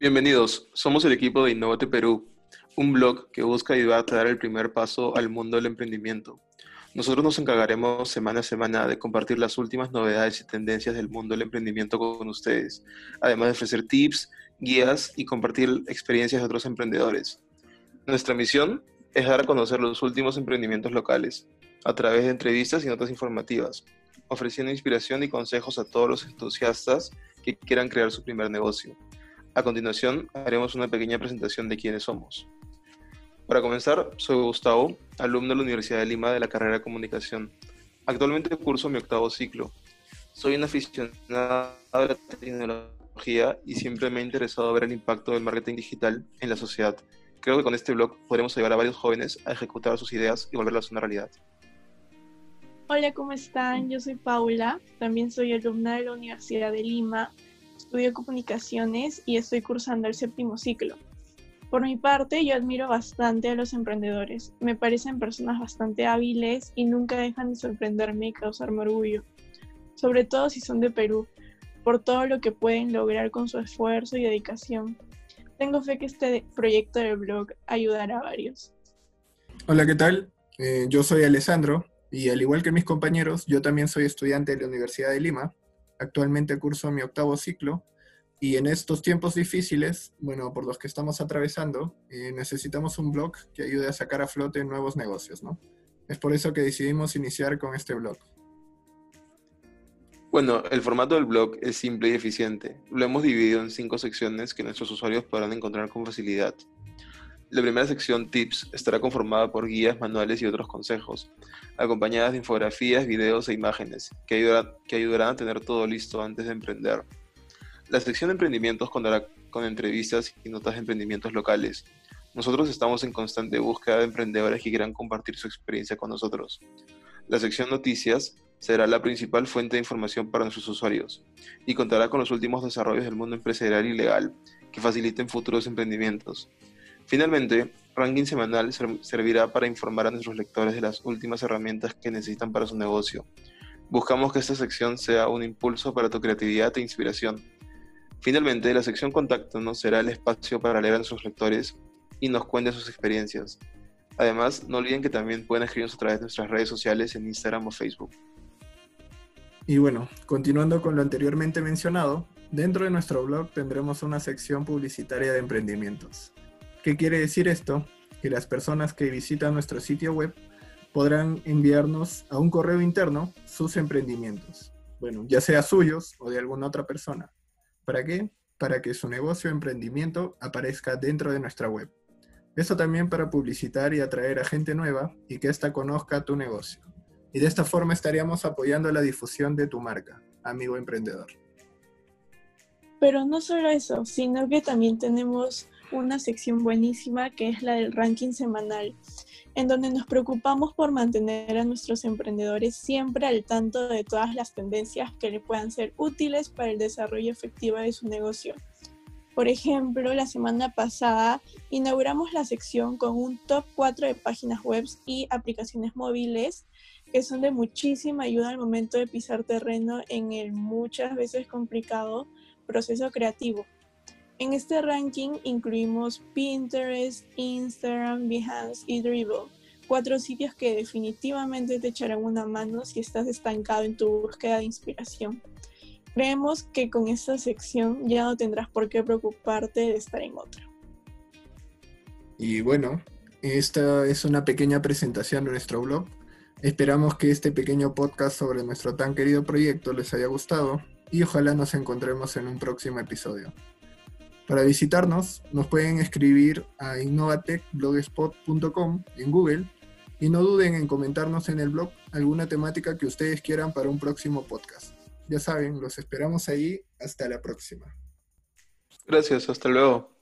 Bienvenidos, somos el equipo de Innovate Perú, un blog que busca ayudar a dar el primer paso al mundo del emprendimiento. Nosotros nos encargaremos semana a semana de compartir las últimas novedades y tendencias del mundo del emprendimiento con ustedes, además de ofrecer tips, guías y compartir experiencias de otros emprendedores. Nuestra misión es dar a conocer los últimos emprendimientos locales a través de entrevistas y notas informativas, ofreciendo inspiración y consejos a todos los entusiastas que quieran crear su primer negocio. A continuación, haremos una pequeña presentación de quiénes somos. Para comenzar, soy Gustavo, alumno de la Universidad de Lima de la carrera de Comunicación. Actualmente curso mi octavo ciclo. Soy un aficionado a la tecnología y siempre me ha interesado ver el impacto del marketing digital en la sociedad. Creo que con este blog podremos ayudar a varios jóvenes a ejecutar sus ideas y volverlas una realidad. Hola, ¿cómo están? Yo soy Paula, también soy alumna de la Universidad de Lima, estudio comunicaciones y estoy cursando el séptimo ciclo. Por mi parte, yo admiro bastante a los emprendedores. Me parecen personas bastante hábiles y nunca dejan de sorprenderme y causarme orgullo, sobre todo si son de Perú, por todo lo que pueden lograr con su esfuerzo y dedicación. Tengo fe que este proyecto del blog ayudará a varios. Hola, ¿qué tal? Eh, yo soy Alessandro, y al igual que mis compañeros, yo también soy estudiante de la Universidad de Lima. Actualmente curso mi octavo ciclo y en estos tiempos difíciles, bueno, por los que estamos atravesando, eh, necesitamos un blog que ayude a sacar a flote nuevos negocios, ¿no? Es por eso que decidimos iniciar con este blog. Bueno, el formato del blog es simple y eficiente. Lo hemos dividido en cinco secciones que nuestros usuarios podrán encontrar con facilidad. La primera sección Tips estará conformada por guías, manuales y otros consejos, acompañadas de infografías, videos e imágenes, que, ayudarán, a tener todo listo antes de emprender. La sección de emprendimientos contará con entrevistas y notas de emprendimientos locales. Nosotros estamos en constante búsqueda de emprendedores que quieran compartir su experiencia con nosotros. La sección Noticias será la principal fuente de información para nuestros usuarios y contará con los últimos desarrollos del mundo empresarial y legal que faciliten futuros emprendimientos. Finalmente, Ranking Semanal servirá para informar a nuestros lectores de las últimas herramientas que necesitan para su negocio. Buscamos que esta sección sea un impulso para tu creatividad e inspiración. Finalmente, la sección Contáctanos será el espacio para leer a nuestros lectores y nos cuente sus experiencias. Además, no olviden que también pueden escribirnos a través de nuestras redes sociales en Instagram o Facebook. Y bueno, continuando con lo anteriormente mencionado, dentro de nuestro blog tendremos una sección publicitaria de emprendimientos. ¿Qué quiere decir esto? Que las personas que visitan nuestro sitio web podrán enviarnos a un correo interno sus emprendimientos, bueno, ya sea suyos o de alguna otra persona. ¿Para qué? Para que su negocio o emprendimiento aparezca dentro de nuestra web. Eso también para publicitar y atraer a gente nueva y que ésta conozca tu negocio. Y de esta forma estaríamos apoyando la difusión de tu marca, amigo emprendedor. Pero no solo eso, sino que también tenemos una sección buenísima que es la del ranking semanal, en donde nos preocupamos por mantener a nuestros emprendedores siempre al tanto de todas las tendencias que le puedan ser útiles para el desarrollo efectivo de su negocio. Por ejemplo, la semana pasada inauguramos la sección con un top 4 de páginas web y aplicaciones móviles que son de muchísima ayuda al momento de pisar terreno en el muchas veces complicado proceso creativo. En este ranking incluimos Pinterest, Instagram, Behance y Dribbble, cuatro sitios que definitivamente te echarán una mano si estás estancado en tu búsqueda de inspiración. Creemos que con esta sección ya no tendrás por qué preocuparte de estar en otra. Y bueno, esta es una pequeña presentación de nuestro blog. Esperamos que este pequeño podcast sobre nuestro tan querido proyecto les haya gustado y ojalá nos encontremos en un próximo episodio. Para visitarnos, nos pueden escribir a innovatechblogspot.com en Google y no duden en comentarnos en el blog alguna temática que ustedes quieran para un próximo podcast. Ya saben, los esperamos ahí. Hasta la próxima. Gracias, hasta luego.